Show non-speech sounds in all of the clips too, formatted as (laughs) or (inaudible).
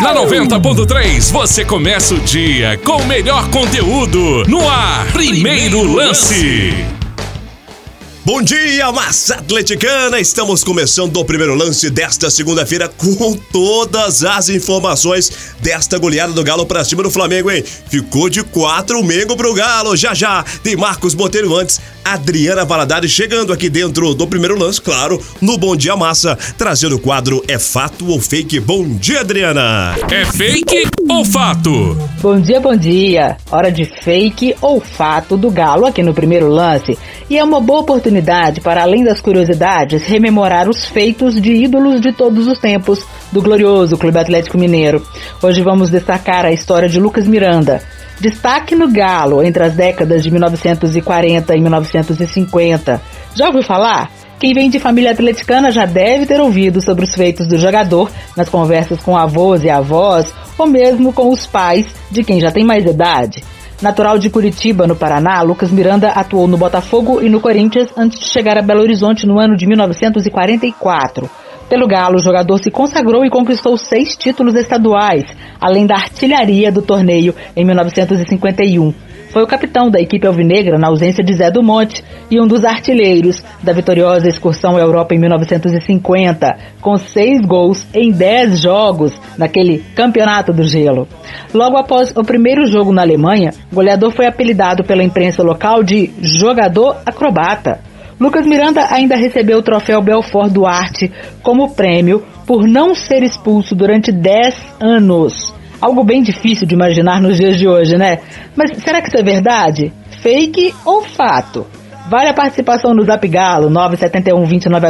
Na 90.3 você começa o dia com o melhor conteúdo no ar. Primeiro lance. Bom dia, massa atleticana! Estamos começando o primeiro lance desta segunda-feira com todas as informações desta goleada do Galo pra cima do Flamengo, hein? Ficou de 4 o Mengo pro Galo. Já já tem Marcos Botelho antes, Adriana Valadares chegando aqui dentro do primeiro lance, claro, no Bom Dia Massa, trazendo o quadro É Fato ou Fake? Bom dia, Adriana! É fake ou fato? Bom dia, bom dia! Hora de fake ou fato do Galo aqui no primeiro lance. E é uma boa oportunidade para, além das curiosidades, rememorar os feitos de ídolos de todos os tempos do glorioso Clube Atlético Mineiro. Hoje vamos destacar a história de Lucas Miranda. Destaque no Galo entre as décadas de 1940 e 1950. Já ouviu falar? Quem vem de família atleticana já deve ter ouvido sobre os feitos do jogador nas conversas com avós e avós, ou mesmo com os pais de quem já tem mais idade. Natural de Curitiba, no Paraná, Lucas Miranda atuou no Botafogo e no Corinthians antes de chegar a Belo Horizonte no ano de 1944. Pelo Galo, o jogador se consagrou e conquistou seis títulos estaduais, além da artilharia do torneio em 1951. Foi o capitão da equipe alvinegra na ausência de Zé do Monte e um dos artilheiros da vitoriosa excursão à Europa em 1950, com seis gols em dez jogos naquele campeonato do gelo. Logo após o primeiro jogo na Alemanha, o goleador foi apelidado pela imprensa local de jogador acrobata. Lucas Miranda ainda recebeu o troféu Belfort Duarte como prêmio por não ser expulso durante 10 anos. Algo bem difícil de imaginar nos dias de hoje, né? Mas será que isso é verdade? Fake ou fato? Vale a participação no Zap Galo 971 29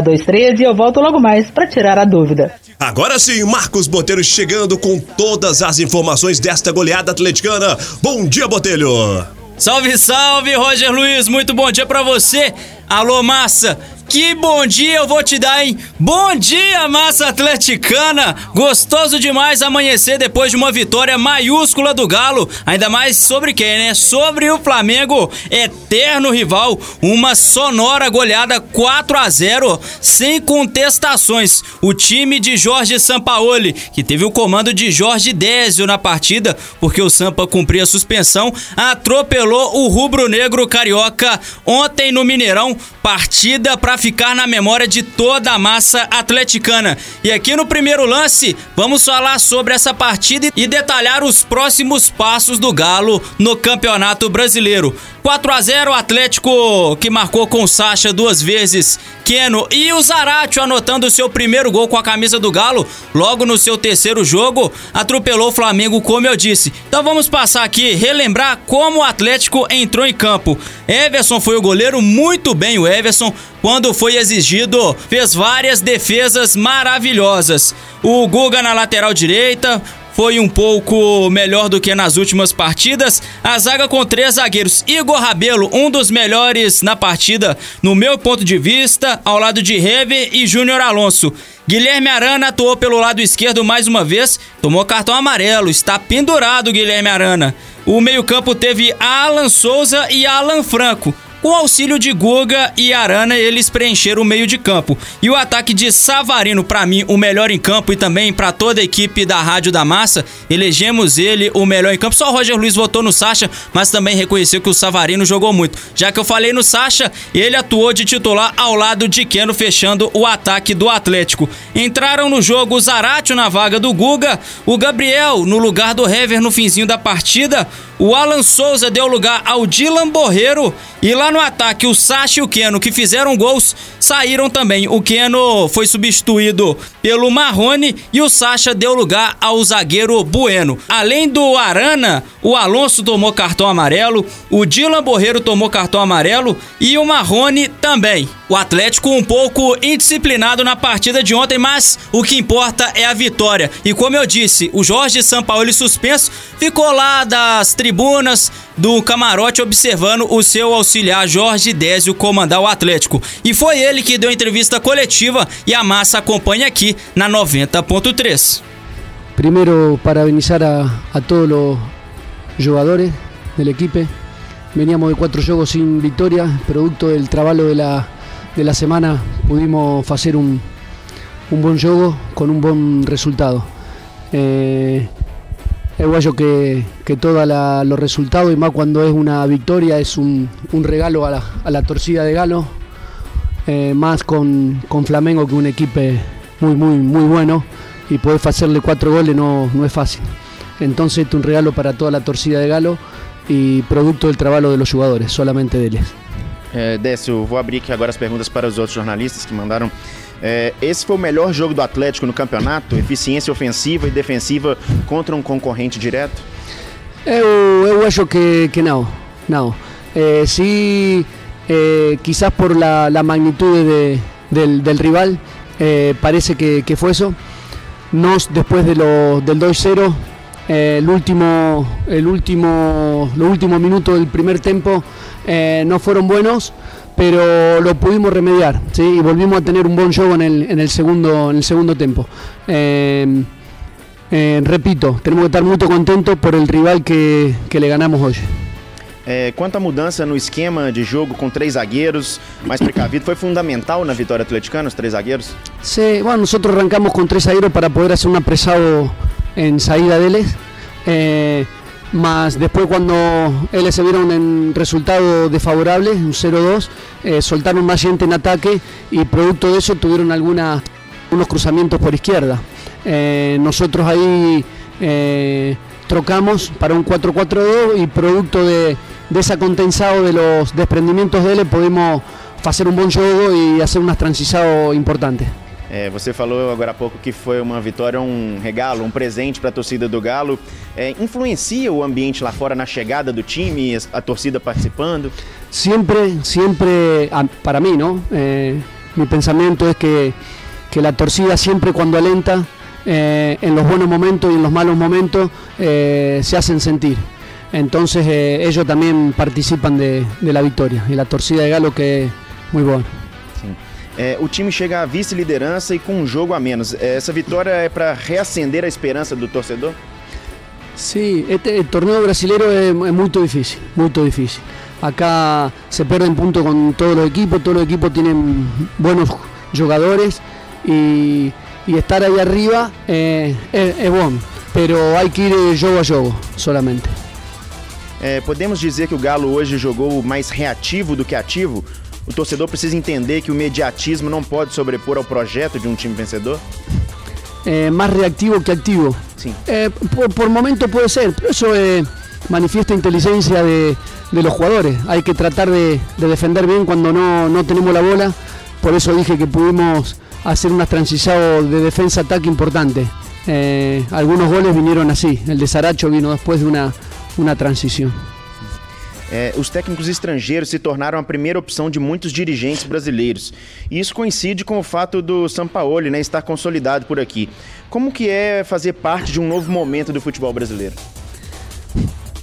e eu volto logo mais para tirar a dúvida. Agora sim, Marcos Botelho chegando com todas as informações desta goleada atleticana. Bom dia, Botelho! Salve, salve, Roger Luiz, muito bom dia para você. Alô, massa! Que bom dia eu vou te dar, hein? Bom dia, massa atleticana! Gostoso demais amanhecer depois de uma vitória maiúscula do Galo. Ainda mais sobre quem, né? Sobre o Flamengo, eterno rival. Uma sonora goleada 4 a 0 sem contestações. O time de Jorge Sampaoli, que teve o comando de Jorge Désio na partida, porque o Sampa cumpria a suspensão, atropelou o rubro-negro carioca ontem no Mineirão. Partida para ficar na memória de toda a massa atleticana. E aqui no primeiro lance, vamos falar sobre essa partida e detalhar os próximos passos do Galo no Campeonato Brasileiro. 4 a 0 Atlético que marcou com Sacha duas vezes, Keno e o Zaratio anotando seu primeiro gol com a camisa do Galo, logo no seu terceiro jogo, atropelou o Flamengo, como eu disse. Então vamos passar aqui, relembrar como o Atlético entrou em campo. Everson foi o goleiro, muito bem o Everson, quando foi exigido, fez várias defesas maravilhosas. O Guga na lateral direita, foi um pouco melhor do que nas últimas partidas. A zaga com três zagueiros. Igor Rabelo, um dos melhores na partida, no meu ponto de vista, ao lado de Reve e Júnior Alonso. Guilherme Arana atuou pelo lado esquerdo mais uma vez, tomou cartão amarelo, está pendurado Guilherme Arana. O meio-campo teve Alan Souza e Alan Franco. Com auxílio de Guga e Arana, eles preencheram o meio de campo. E o ataque de Savarino, para mim, o melhor em campo e também para toda a equipe da Rádio da Massa, elegemos ele o melhor em campo. Só o Roger Luiz votou no Sacha, mas também reconheceu que o Savarino jogou muito. Já que eu falei no Sacha, ele atuou de titular ao lado de Keno, fechando o ataque do Atlético. Entraram no jogo o Zaratio na vaga do Guga, o Gabriel no lugar do Hever no finzinho da partida, o Alan Souza deu lugar ao Dylan Borreiro e lá no ataque o Sacha e o Keno que fizeram gols saíram também. O Keno foi substituído pelo Marrone e o Sacha deu lugar ao zagueiro Bueno. Além do Arana, o Alonso tomou cartão amarelo, o Dylan Borreiro tomou cartão amarelo e o Marrone também. O Atlético um pouco indisciplinado na partida de ontem, mas o que importa é a vitória. E como eu disse, o Jorge Sampaoli suspenso ficou lá das tribunas do camarote observando o seu auxiliar Jorge Désio comandar o Atlético. E foi ele que deu entrevista coletiva e a massa acompanha aqui na 90.3. Primeiro, parabenizar a, a todos os jogadores del equipo. Veníamos de cuatro jogos sin victoria, producto del trabajo de la, de la semana pudimos hacer un, un buen juego con un buen resultado. Eh, es que, que todos los resultados y más cuando es una victoria es un, regalo a la, torcida de Galo, eh, más con, Flamengo que un equipo muy, muy, muy bueno y poder hacerle cuatro goles no, no es fácil. Entonces es un regalo para toda la torcida de Galo producto del trabajo de los jugadores, solamente de ellos. É, Décio, vou abrir aqui agora as perguntas para os outros jornalistas que mandaram. É, esse foi o melhor jogo do Atlético no campeonato? Eficiência ofensiva e defensiva contra um concorrente direto? Eu, eu acho que, que não. Não. É, é, quizás por la, la magnitude de, del, del rival, eh, parece que, que fue eso. Nos, después de lo, del 2-0, eh, el último, el último, los últimos minutos del primer tiempo eh, no fueron buenos, pero lo pudimos remediar ¿sí? y volvimos a tener un buen juego en el, en el, segundo, en el segundo tiempo. Eh, repito, tenemos que estar muy contentos por el rival que, que le ganamos hoy. É, quanto à mudança no esquema de jogo com três zagueiros mais precavido, foi fundamental na vitória atleticana, os três zagueiros? Sí, bueno, nosotros arrancamos con tres zagueros para poder hacer un apresado en salida de él. Eh, más después cuando él se vieron en resultado desfavorable, un 0-2, eh, soltaron más gente en ataque y producto de eso tuvieron algunos cruzamientos por izquierda. Eh, nosotros ahí trocamos para un 4-4-2 y producto de, de ese de los desprendimientos de él pudimos hacer un buen juego y hacer unas transiciones importantes. É, você falou agora há pouco que foi uma vitória, um regalo, um presente para a torcida do Galo. É, influencia o ambiente lá fora na chegada do time, a, torcida participando? Sempre, sempre, para mim, não? É, meu pensamento é que, que a torcida sempre quando alenta, eh, en los buenos momentos y en los malos momentos eh, se hacen sentir. Entonces eh, ellos también participan de, de, la victoria y la torcida de Galo que es muy buena. É, o time chega à vice-liderança e com um jogo a menos. É, essa vitória é para reacender a esperança do torcedor? Sí, este torneo brasileño es, es muy difícil, muy difícil. Acá se pierden puntos con todos los equipos, todos los equipos tienen buenos jugadores y, y estar ahí arriba eh, es, es bueno, pero hay que ir jogo a jogo solamente. É, podemos dizer que o Galo hoje jogou mais reativo do que ativo? O torcedor precisa entender que o mediatismo não pode sobrepor ao projeto de um time vencedor? Eh, más reactivo que activo. Sí. Eh, por, por, momento puede ser, pero eso eh, manifiesta inteligencia de, de, los jugadores. Hay que tratar de, de defender bien cuando no, no, tenemos la bola. Por eso dije que pudimos hacer una transición de defensa-ataque importante. Eh, algunos goles vinieron así. El de Saracho vino después de una, una transición. É, os técnicos estrangeiros se tornaram a primeira opção de muitos dirigentes brasileiros. E isso coincide com o fato do Sampaoli né, estar consolidado por aqui. Como que é fazer parte de um novo momento do futebol brasileiro?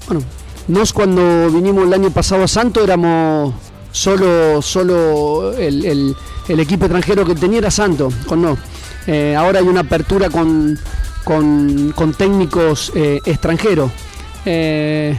Bueno, nós quando vinimos o ano passado a Santo éramos solo, solo equipo extranjero que tenía era Santo, con no. Eh, ahora hay una apertura con, con, con técnicos eh, extranjeros. Eh,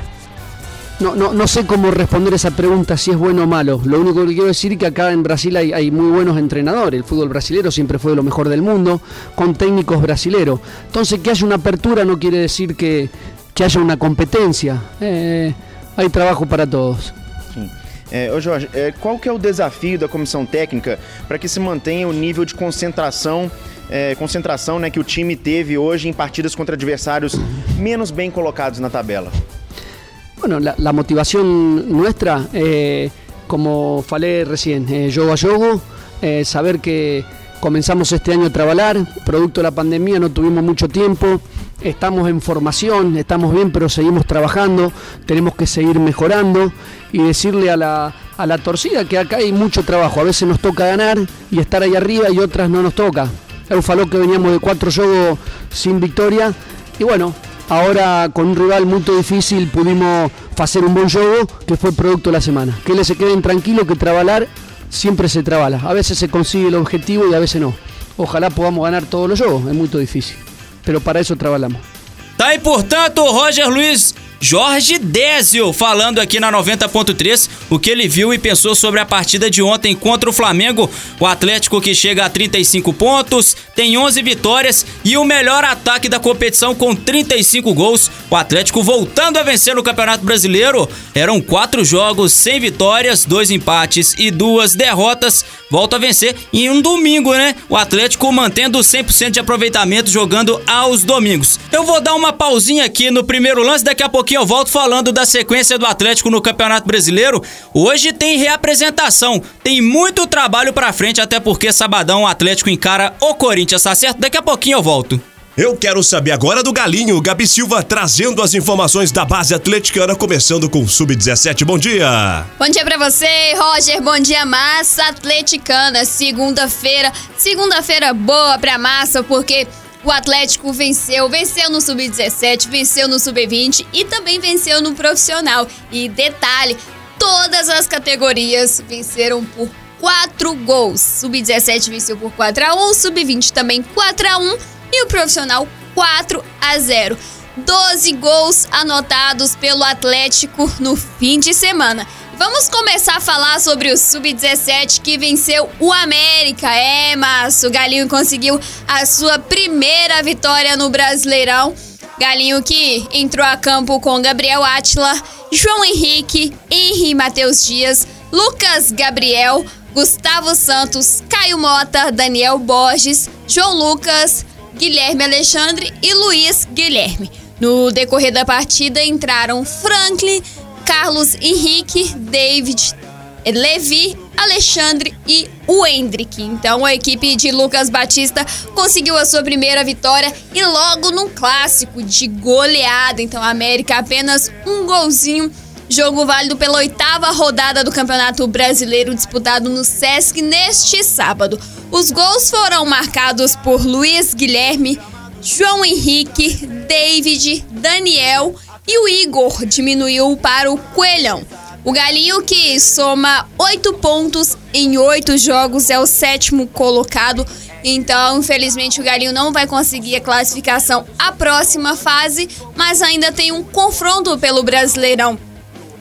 no, no, no sé cómo responder esa pregunta si es bueno o malo. Lo único que quiero decir es que acá en Brasil hay, hay muy buenos entrenadores. El fútbol brasilero siempre fue lo mejor del mundo, con técnicos brasileros. Entonces, que haya una apertura no quiere decir que, que haya una competencia. Eh, hay trabajo para todos. Sim. É, ô Jorge, é, qual que é o desafio da comissão técnica para que se mantenha o nível de concentração, é, concentração né, que o time teve hoje em partidas contra adversários menos bem colocados na tabela? Bueno, la, motivación nuestra, eh, como falé recién, eh, yogo a yogo, eh, saber que comenzamos este año a trabajar, producto de la pandemia no tuvimos mucho tiempo, estamos en formación, estamos bien, pero seguimos trabajando, tenemos que seguir mejorando y decirle a la, a la torcida que acá hay mucho trabajo, a veces nos toca ganar y estar ahí arriba y otras no nos toca. Eufaló que veníamos de cuatro juegos sin victoria y bueno, Ahora con un rival muy difícil pudimos hacer un buen juego que fue producto de la semana. Que les se queden tranquilos que trabajar siempre se trabala. A veces se consigue el objetivo y a veces no. Ojalá podamos ganar todos los juegos, es muy difícil. Pero para eso trabajamos. Tá aí, portanto, Roger Luiz Jorge Désio falando aqui na 90.3. o que ele viu e pensou sobre a partida de ontem contra o Flamengo. O Atlético que chega a 35 pontos, tem 11 vitórias e o melhor ataque da competição com 35 gols. O Atlético voltando a vencer no Campeonato Brasileiro. Eram quatro jogos sem vitórias, dois empates e duas derrotas. Volta a vencer em um domingo, né? O Atlético mantendo 100% de aproveitamento jogando aos domingos. Eu vou dar uma pausinha aqui no primeiro lance, daqui a pouquinho eu volto falando da sequência do Atlético no Campeonato Brasileiro. Hoje tem reapresentação, tem muito trabalho pra frente, até porque sabadão o Atlético encara o Corinthians, tá certo? Daqui a pouquinho eu volto. Eu quero saber agora do Galinho, Gabi Silva trazendo as informações da base atleticana, começando com o Sub-17. Bom dia! Bom dia pra você, Roger. Bom dia, massa atleticana. Segunda-feira, segunda-feira boa pra massa, porque o Atlético venceu, venceu no Sub-17, venceu no Sub-20 e também venceu no profissional. E detalhe, todas as categorias venceram por 4 gols. Sub-17 venceu por 4 a 1, Sub-20 também 4 a 1 e o profissional 4 a 0. 12 gols anotados pelo Atlético no fim de semana. Vamos começar a falar sobre o Sub-17 que venceu o América. É, mas o Galinho conseguiu a sua primeira vitória no Brasileirão. Galinho que entrou a campo com Gabriel Atila, João Henrique, Henri Matheus Dias, Lucas Gabriel, Gustavo Santos, Caio Mota, Daniel Borges, João Lucas, Guilherme Alexandre e Luiz Guilherme. No decorrer da partida entraram Franklin, Carlos Henrique, David, Levi, Alexandre e o Hendrick. Então a equipe de Lucas Batista conseguiu a sua primeira vitória e logo num clássico de goleada. Então a América apenas um golzinho. Jogo válido pela oitava rodada do Campeonato Brasileiro disputado no Sesc neste sábado. Os gols foram marcados por Luiz Guilherme, João Henrique, David, Daniel e o Igor diminuiu para o Coelhão. O Galinho, que soma oito pontos em oito jogos, é o sétimo colocado. Então, infelizmente, o Galinho não vai conseguir a classificação à próxima fase, mas ainda tem um confronto pelo Brasileirão.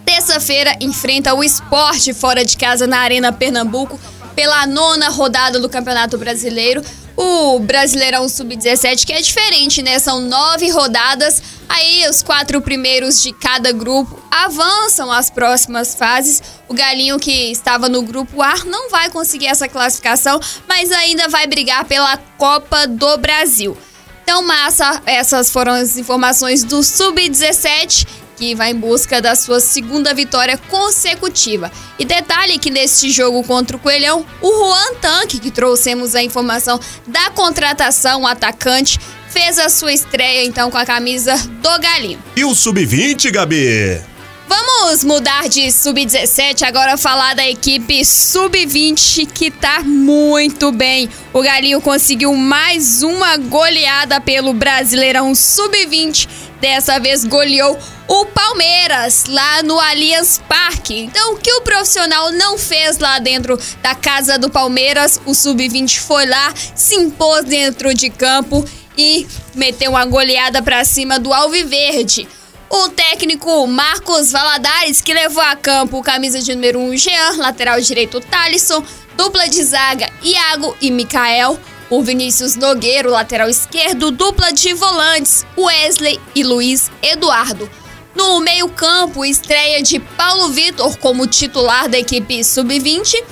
Terça-feira enfrenta o esporte fora de casa na Arena Pernambuco pela nona rodada do Campeonato Brasileiro. O Brasileirão Sub-17, que é diferente, né? São nove rodadas. Aí os quatro primeiros de cada grupo avançam às próximas fases. O Galinho, que estava no grupo A, não vai conseguir essa classificação, mas ainda vai brigar pela Copa do Brasil. Então, massa, essas foram as informações do Sub-17 que vai em busca da sua segunda vitória consecutiva. E detalhe que neste jogo contra o Coelhão, o Juan Tanque, que trouxemos a informação da contratação, atacante, fez a sua estreia então com a camisa do Galinho. E o Sub-20, Gabi? Vamos mudar de sub-17 agora falar da equipe sub-20 que tá muito bem. O Galinho conseguiu mais uma goleada pelo Brasileirão sub-20. Dessa vez goleou o Palmeiras lá no Allianz Parque. Então, o que o profissional não fez lá dentro da casa do Palmeiras, o sub-20 foi lá, se impôs dentro de campo e meteu uma goleada para cima do Alviverde. O técnico Marcos Valadares, que levou a campo camisa de número 1 Jean, lateral direito Talisson, dupla de zaga Iago e Mikael, o Vinícius Nogueiro, lateral esquerdo, dupla de volantes Wesley e Luiz Eduardo. No meio-campo, estreia de Paulo Vitor como titular da equipe sub-20.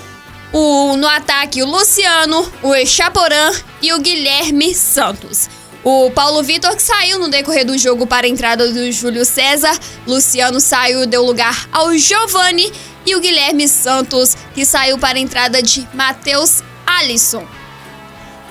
O, no ataque, o Luciano, o Echaporã e o Guilherme Santos. O Paulo Vitor que saiu no decorrer do jogo para a entrada do Júlio César, Luciano saiu e deu lugar ao Giovani e o Guilherme Santos que saiu para a entrada de Matheus Alisson.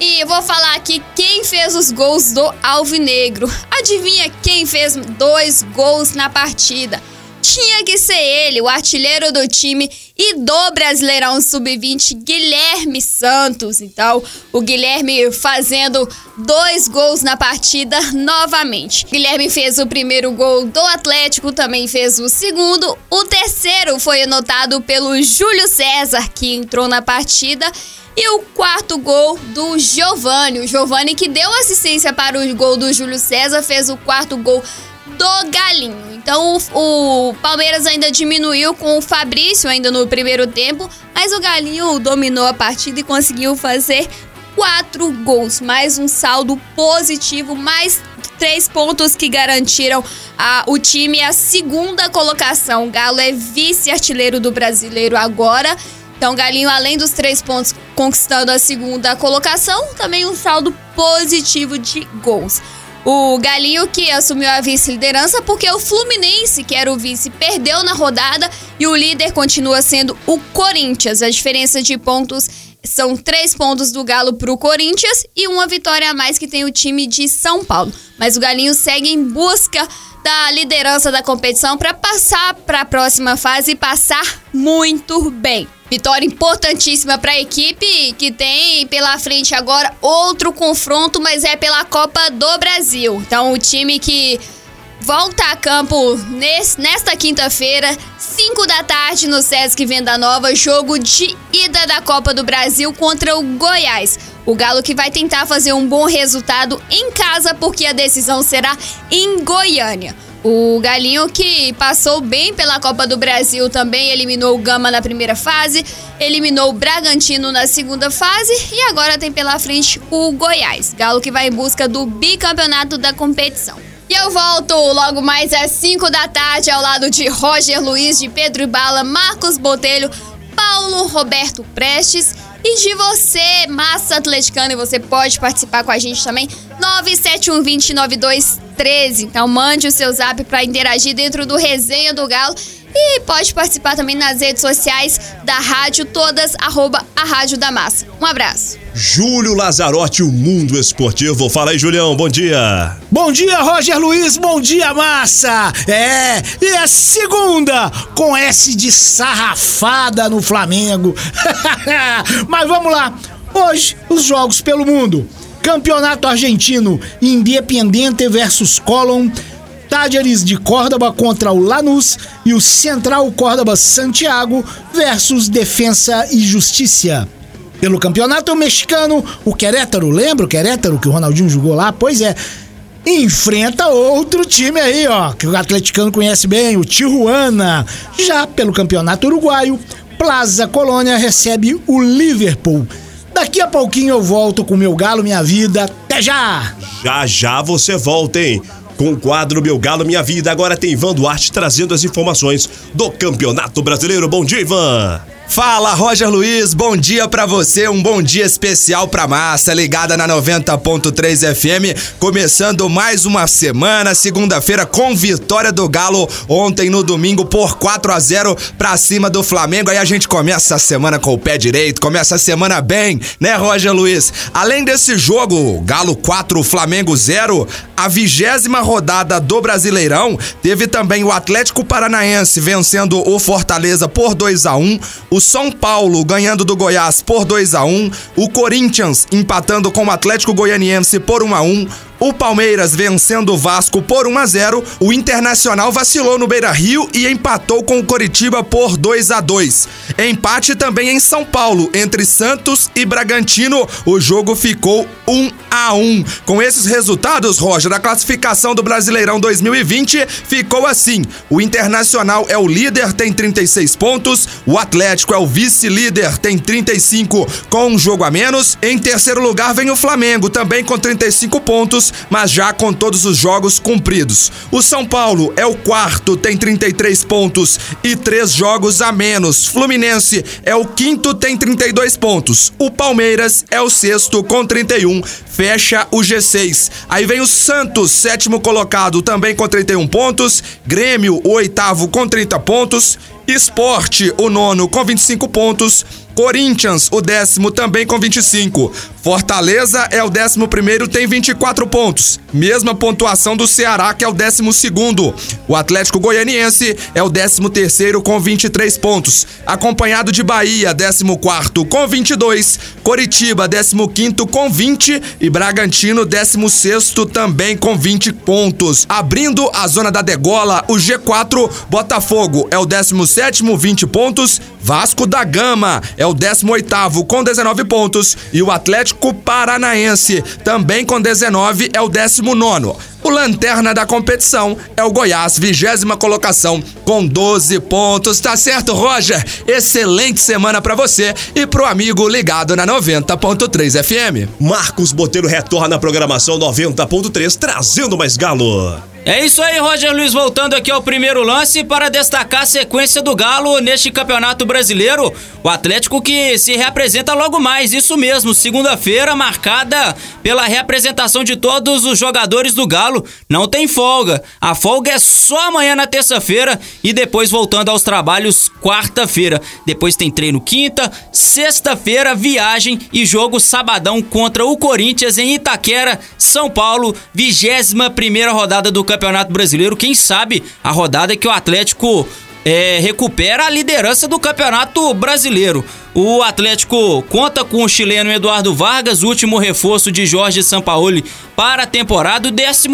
E eu vou falar aqui quem fez os gols do Alvinegro. Adivinha quem fez dois gols na partida? tinha que ser ele, o artilheiro do time e do Brasileirão Sub-20, Guilherme Santos. Então, o Guilherme fazendo dois gols na partida novamente. Guilherme fez o primeiro gol do Atlético, também fez o segundo. O terceiro foi anotado pelo Júlio César, que entrou na partida. E o quarto gol do Giovani. O Giovani que deu assistência para o gol do Júlio César, fez o quarto gol do Galinho. Então o, o, Palmeiras ainda diminuiu com o Fabrício ainda no primeiro tempo, mas o Galinho dominou a partida e conseguiu fazer quatro gols, mais um saldo positivo, mais três pontos que garantiram a, o time a segunda colocação. O Galo é vice-artilheiro do brasileiro agora. Então, Galinho, além dos três pontos, conquistando a segunda colocação, também um saldo positivo de gols. O Galinho que assumiu a vice-liderança porque o Fluminense, que era o vice, perdeu na rodada e o líder continua sendo o Corinthians. A diferença de pontos são três pontos do Galo para o Corinthians e uma vitória a mais que tem o time de São Paulo. Mas o Galinho segue em busca da liderança da competição para passar para a próxima fase e passar muito bem. Vitória importantíssima para a equipe que tem pela frente agora outro confronto, mas é pela Copa do Brasil. Então o time que volta a campo nesse, nesta quinta-feira, 5 da tarde, no Sesc Venda Nova, jogo de ida da Copa do Brasil contra o Goiás. O Galo que vai tentar fazer um bom resultado em casa, porque a decisão será em Goiânia. O Galinho que passou bem pela Copa do Brasil também eliminou o Gama na primeira fase, eliminou o Bragantino na segunda fase e agora tem pela frente o Goiás. Galo que vai em busca do bicampeonato da competição. E eu volto logo mais às 5 da tarde ao lado de Roger Luiz, de Pedro Bala, Marcos Botelho, Paulo Roberto Prestes e de você, massa atleticana, e você pode participar com a gente também, 971209213. Então mande o seu zap para interagir dentro do Resenha do Galo e pode participar também nas redes sociais da rádio, todas, arroba a Rádio da Massa. Um abraço. Júlio Lazarotti, o Mundo Esportivo. Fala aí, Julião, bom dia. Bom dia, Roger Luiz, bom dia, Massa. É, e é segunda, com S de sarrafada no Flamengo. (laughs) Mas vamos lá, hoje os jogos pelo mundo. Campeonato Argentino, Independiente versus Colón. Tágeres de Córdoba contra o Lanús e o Central Córdoba Santiago versus Defensa e Justiça. Pelo campeonato mexicano, o Querétaro, lembra o Querétaro que o Ronaldinho jogou lá? Pois é, enfrenta outro time aí, ó, que o atleticano conhece bem, o Tijuana. Já pelo campeonato uruguaio, Plaza Colônia recebe o Liverpool. Daqui a pouquinho eu volto com meu galo, minha vida. Até já! Já já você volta, hein? Com o quadro Meu Galo Minha Vida, agora tem Ivan Duarte trazendo as informações do Campeonato Brasileiro. Bom dia, Ivan! Fala, Roger Luiz, bom dia para você, um bom dia especial pra massa, ligada na 90.3 FM, começando mais uma semana, segunda-feira com vitória do Galo ontem no domingo por 4 a 0 pra cima do Flamengo. Aí a gente começa a semana com o pé direito, começa a semana bem, né, Roger Luiz? Além desse jogo, Galo 4, Flamengo 0, a vigésima rodada do Brasileirão teve também o Atlético Paranaense vencendo o Fortaleza por 2 a 1, o São Paulo ganhando do Goiás por 2 a 1, o Corinthians empatando com o Atlético Goianiense por 1 a 1, o Palmeiras vencendo o Vasco por 1 a 0. O Internacional vacilou no Beira-Rio e empatou com o Coritiba por 2 a 2. Empate também em São Paulo entre Santos e Bragantino. O jogo ficou 1 a 1. Com esses resultados, Roger, a classificação do Brasileirão 2020 ficou assim: o Internacional é o líder, tem 36 pontos. O Atlético é o vice-líder, tem 35 com um jogo a menos. Em terceiro lugar vem o Flamengo, também com 35 pontos mas já com todos os jogos cumpridos. O São Paulo é o quarto, tem 33 pontos e três jogos a menos. Fluminense é o quinto, tem 32 pontos. O Palmeiras é o sexto com 31, fecha o G6. Aí vem o Santos, sétimo colocado, também com 31 pontos. Grêmio, o oitavo, com 30 pontos. Esporte, o nono, com 25 pontos. Corinthians, o décimo, também com 25. Fortaleza é o décimo primeiro, tem 24 pontos. Mesma pontuação do Ceará, que é o décimo segundo. O Atlético Goianiense é o décimo terceiro com 23 pontos. Acompanhado de Bahia, décimo quarto com 22. Coritiba, décimo quinto com 20. E Bragantino, décimo sexto também com 20 pontos. Abrindo a zona da degola, o G4, Botafogo é o décimo sétimo, 20 pontos. Vasco da Gama é o 18 com 19 pontos e o Atlético Paranaense, também com 19, é o 19. O lanterna da competição é o Goiás, vigésima colocação, com 12 pontos. Tá certo, Roger? Excelente semana para você e pro amigo ligado na 90.3 FM. Marcos Botelho retorna à programação 90.3, trazendo mais galo. É isso aí, Roger Luiz, voltando aqui ao primeiro lance para destacar a sequência do Galo neste Campeonato Brasileiro. O Atlético que se reapresenta logo mais, isso mesmo, segunda-feira marcada pela reapresentação de todos os jogadores do Galo. Não tem folga. A folga é só amanhã na terça-feira e depois voltando aos trabalhos quarta-feira. Depois tem treino quinta, sexta-feira, viagem e jogo sabadão contra o Corinthians em Itaquera, São Paulo, vigésima primeira rodada do Campeonato Brasileiro. Quem sabe a rodada que o Atlético é, recupera a liderança do Campeonato Brasileiro. O Atlético conta com o chileno Eduardo Vargas, último reforço de Jorge Sampaoli para a temporada, o 11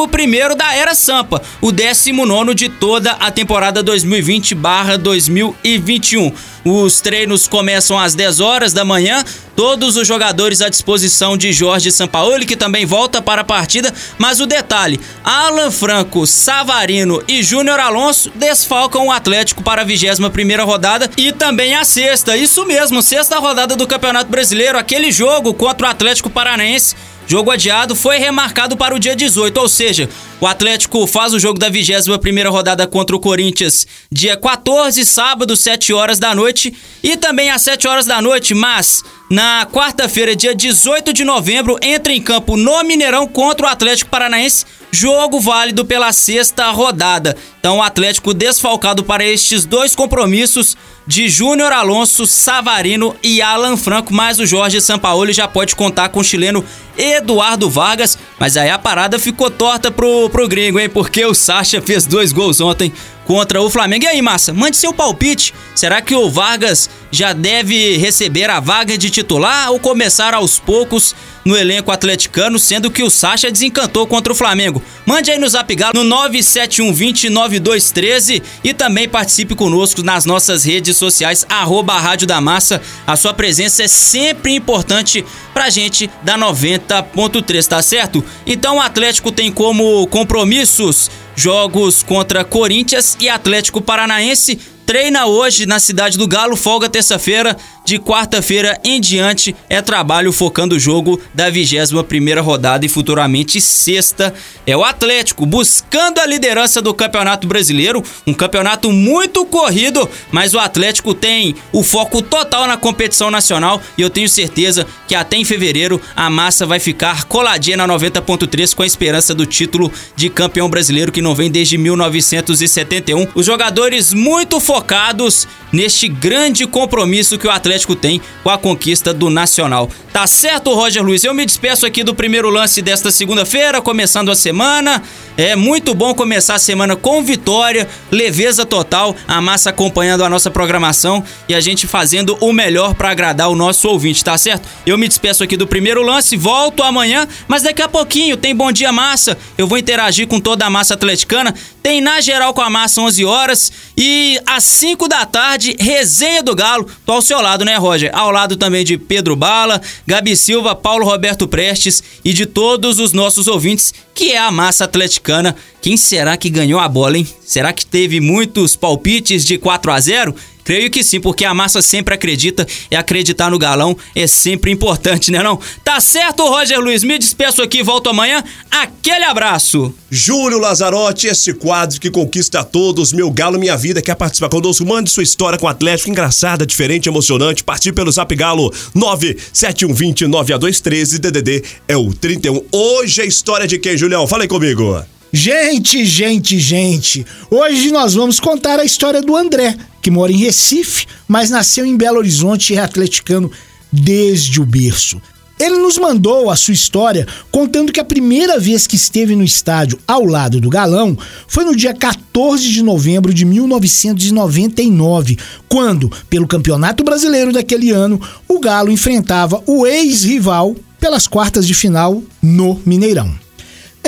da Era Sampa, o 19 de toda a temporada 2020-2021. Os treinos começam às 10 horas da manhã, todos os jogadores à disposição de Jorge Sampaoli, que também volta para a partida, mas o detalhe: Alan Franco, Savarino e Júnior Alonso desfalcam o Atlético para a 21 primeira rodada e também a sexta. Isso mesmo, sexta rodada do Campeonato Brasileiro, aquele jogo contra o Atlético Paranaense. Jogo adiado foi remarcado para o dia 18, ou seja, o Atlético faz o jogo da 21 primeira rodada contra o Corinthians dia 14, sábado, 7 horas da noite e também às 7 horas da noite, mas na quarta-feira, dia 18 de novembro, entra em campo no Mineirão contra o Atlético Paranaense, jogo válido pela sexta rodada. Então, o Atlético desfalcado para estes dois compromissos de Júnior Alonso, Savarino e Alan Franco, mas o Jorge Sampaoli já pode contar com o chileno Eduardo Vargas, mas aí a parada ficou torta pro, pro gringo, hein? Porque o Sacha fez dois gols ontem contra o Flamengo. E aí, massa, mande seu palpite. Será que o Vargas já deve receber a vaga de titular ou começar aos poucos no elenco atleticano, sendo que o Sacha desencantou contra o Flamengo? Mande aí no Zap Galo no 971209213 e também participe conosco nas nossas redes sociais, arroba Rádio da Massa. A sua presença é sempre importante pra gente da 90.3, tá certo? Então o Atlético tem como compromissos jogos contra Corinthians e Atlético Paranaense. Treina hoje na cidade do Galo, folga terça-feira de quarta-feira em diante é trabalho focando o jogo da 21 primeira rodada e futuramente sexta é o Atlético buscando a liderança do Campeonato Brasileiro, um campeonato muito corrido, mas o Atlético tem o foco total na competição nacional e eu tenho certeza que até em fevereiro a massa vai ficar coladinha na 90.3 com a esperança do título de campeão brasileiro que não vem desde 1971. Os jogadores muito focados neste grande compromisso que o Atlético tem com a conquista do Nacional. Tá certo, Roger Luiz? Eu me despeço aqui do primeiro lance desta segunda-feira, começando a semana. É muito bom começar a semana com vitória, leveza total, a massa acompanhando a nossa programação e a gente fazendo o melhor para agradar o nosso ouvinte, tá certo? Eu me despeço aqui do primeiro lance, volto amanhã, mas daqui a pouquinho tem Bom Dia Massa. Eu vou interagir com toda a massa atleticana. Tem na geral com a massa 11 horas e às 5 da tarde, resenha do Galo. Tô ao seu lado, né, Roger? Ao lado também de Pedro Bala, Gabi Silva, Paulo Roberto Prestes e de todos os nossos ouvintes, que é a massa atleticana. Quem será que ganhou a bola, hein? Será que teve muitos palpites de 4 a 0? Creio que sim, porque a massa sempre acredita e acreditar no galão é sempre importante, né não? Tá certo, Roger Luiz? Me despeço aqui, volto amanhã. Aquele abraço! Júlio Lazarotti, esse quadro que conquista todos, meu galo, minha vida, quer participar conosco? Mande sua história com o Atlético, engraçada, diferente, emocionante. Participe pelo Zap Galo 97129A213, DDD é o 31. Hoje é história de quem, Julião? Fala aí comigo. Gente, gente, gente. Hoje nós vamos contar a história do André, que mora em Recife, mas nasceu em Belo Horizonte e é atleticano desde o berço. Ele nos mandou a sua história contando que a primeira vez que esteve no estádio ao lado do Galão foi no dia 14 de novembro de 1999, quando, pelo Campeonato Brasileiro daquele ano, o Galo enfrentava o ex-rival pelas quartas de final no Mineirão.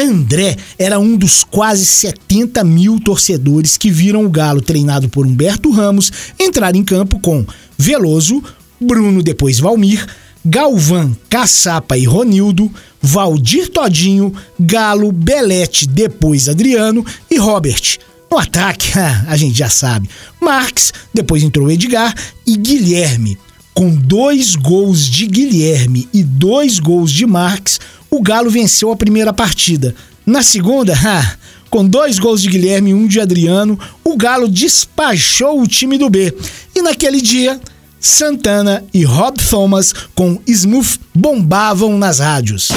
André era um dos quase 70 mil torcedores que viram o Galo, treinado por Humberto Ramos, entrar em campo com Veloso, Bruno depois Valmir, Galvão, Caçapa e Ronildo, Valdir Todinho, Galo, Belete, depois Adriano e Robert. No ataque, (laughs) a gente já sabe, Marques, depois entrou Edgar e Guilherme. Com dois gols de Guilherme e dois gols de Marques, o Galo venceu a primeira partida. Na segunda, (laughs) com dois gols de Guilherme e um de Adriano, o Galo despachou o time do B. E naquele dia, Santana e Rob Thomas com Smooth bombavam nas rádios.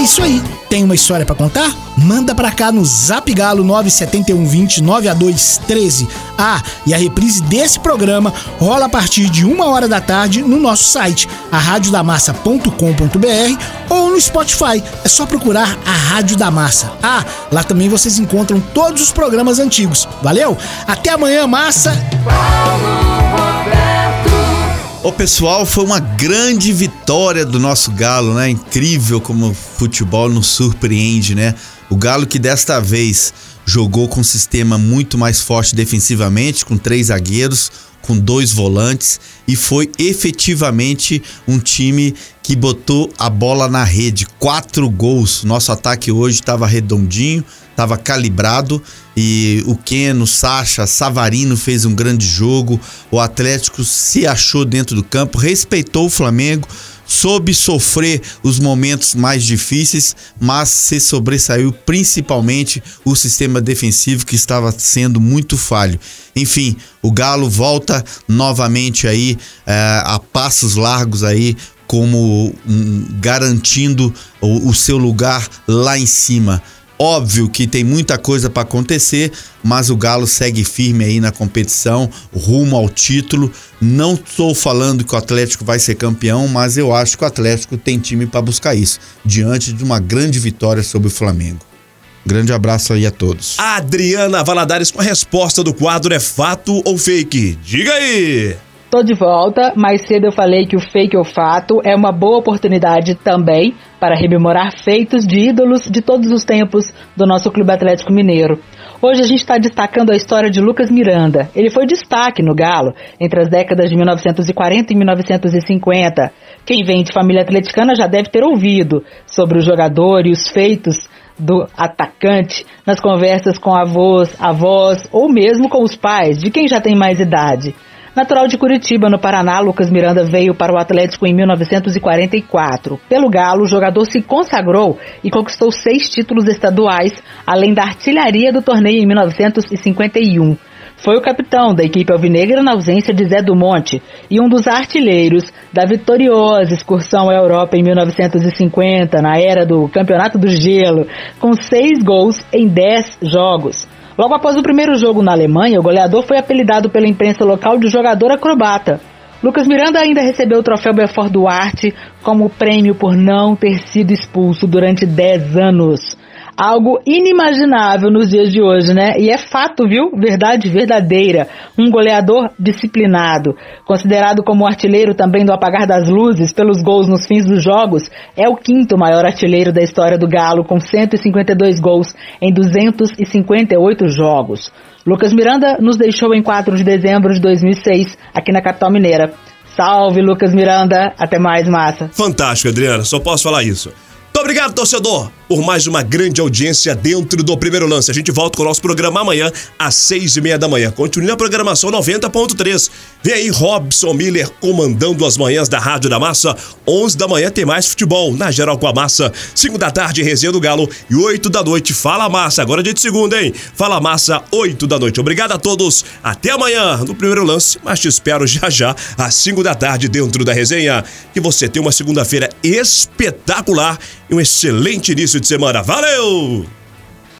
Isso aí. Tem uma história para contar? Manda para cá no Zap Galo 97120 9A213. Ah, e a reprise desse programa rola a partir de uma hora da tarde no nosso site, aradiodamassa.com.br ou no Spotify. É só procurar a Rádio da Massa. Ah, lá também vocês encontram todos os programas antigos. Valeu? Até amanhã, massa! Ô pessoal, foi uma grande vitória do nosso Galo, né? Incrível como o futebol nos surpreende, né? O Galo que desta vez jogou com um sistema muito mais forte defensivamente, com três zagueiros, com dois volantes e foi efetivamente um time que botou a bola na rede. Quatro gols. Nosso ataque hoje estava redondinho, estava calibrado e o Keno, Sacha, Savarino fez um grande jogo. O Atlético se achou dentro do campo, respeitou o Flamengo, soube sofrer os momentos mais difíceis, mas se sobressaiu principalmente o sistema defensivo que estava sendo muito falho. Enfim, o Galo volta novamente aí é, a passos largos aí como um, garantindo o, o seu lugar lá em cima. Óbvio que tem muita coisa para acontecer, mas o Galo segue firme aí na competição, rumo ao título. Não estou falando que o Atlético vai ser campeão, mas eu acho que o Atlético tem time para buscar isso, diante de uma grande vitória sobre o Flamengo. Grande abraço aí a todos. Adriana Valadares com a resposta do quadro é fato ou fake? Diga aí! Tô de volta. Mais cedo eu falei que o fake ou fato é uma boa oportunidade também para rememorar feitos de ídolos de todos os tempos do nosso Clube Atlético Mineiro. Hoje a gente está destacando a história de Lucas Miranda. Ele foi destaque no Galo entre as décadas de 1940 e 1950. Quem vem de família atleticana já deve ter ouvido sobre o jogador e os feitos do atacante nas conversas com avós, avós ou mesmo com os pais de quem já tem mais idade. Natural de Curitiba, no Paraná, Lucas Miranda veio para o Atlético em 1944. Pelo Galo, o jogador se consagrou e conquistou seis títulos estaduais, além da artilharia do torneio em 1951. foi o capitão da equipe alvinegra na ausência de Zé do Monte e um dos artilheiros da vitoriosa excursão à Europa em 1950, na era do Campeonato do Gelo, com seis gols em dez jogos. Logo após o primeiro jogo na Alemanha, o goleador foi apelidado pela imprensa local de jogador acrobata. Lucas Miranda ainda recebeu o troféu Belfort Duarte como prêmio por não ter sido expulso durante 10 anos algo inimaginável nos dias de hoje, né? E é fato, viu? Verdade verdadeira. Um goleador disciplinado, considerado como artilheiro também do apagar das luzes pelos gols nos fins dos jogos, é o quinto maior artilheiro da história do Galo, com 152 gols em 258 jogos. Lucas Miranda nos deixou em 4 de dezembro de 2006, aqui na capital mineira. Salve, Lucas Miranda. Até mais, massa. Fantástico, Adriana. Só posso falar isso. Muito obrigado, torcedor, por mais uma grande audiência dentro do primeiro lance. A gente volta com o nosso programa amanhã, às seis e meia da manhã. Continue na programação 90.3. Vem aí Robson Miller comandando as manhãs da Rádio da Massa. 11 da manhã tem mais futebol na Geral com a Massa. 5 da tarde, Resenha do Galo. E 8 da noite, Fala Massa. Agora é dia de segunda, hein? Fala Massa, 8 da noite. Obrigado a todos. Até amanhã no primeiro lance, mas te espero já já, às 5 da tarde, dentro da resenha. Que você tenha uma segunda-feira espetacular e um excelente início de semana. Valeu!